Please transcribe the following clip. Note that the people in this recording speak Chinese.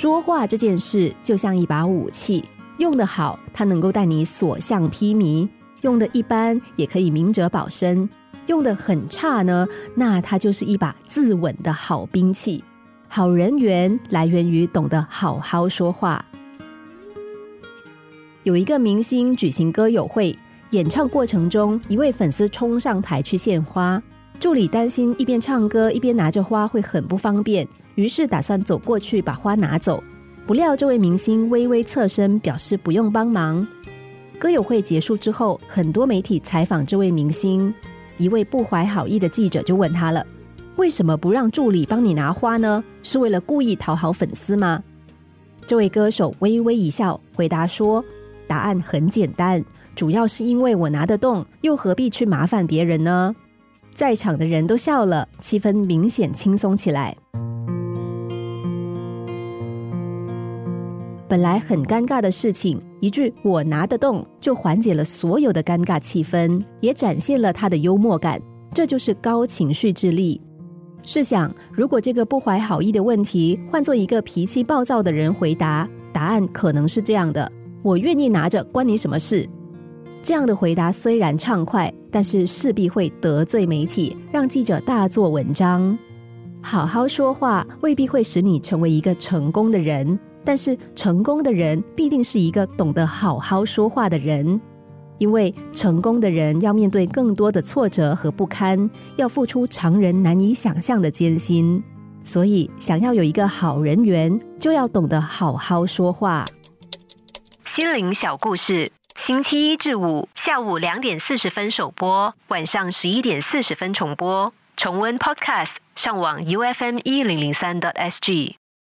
说话这件事就像一把武器，用得好，它能够带你所向披靡；用的一般，也可以明哲保身；用的很差呢，那它就是一把自刎的好兵器。好人缘来源于懂得好好说话。有一个明星举行歌友会，演唱过程中，一位粉丝冲上台去献花，助理担心一边唱歌一边拿着花会很不方便，于是打算走过去把花拿走。不料这位明星微微侧身表示不用帮忙。歌友会结束之后，很多媒体采访这位明星，一位不怀好意的记者就问他了。为什么不让助理帮你拿花呢？是为了故意讨好粉丝吗？这位歌手微微一笑，回答说：“答案很简单，主要是因为我拿得动，又何必去麻烦别人呢？”在场的人都笑了，气氛明显轻松起来。本来很尴尬的事情，一句“我拿得动”就缓解了所有的尴尬气氛，也展现了他的幽默感。这就是高情绪智力。试想，如果这个不怀好意的问题换做一个脾气暴躁的人回答，答案可能是这样的：“我愿意拿着，关你什么事？”这样的回答虽然畅快，但是势必会得罪媒体，让记者大做文章。好好说话未必会使你成为一个成功的人，但是成功的人必定是一个懂得好好说话的人。因为成功的人要面对更多的挫折和不堪，要付出常人难以想象的艰辛，所以想要有一个好人缘，就要懂得好好说话。心灵小故事，星期一至五下午两点四十分首播，晚上十一点四十分重播。重温 Podcast，上网 U F M 一零零三 t S G。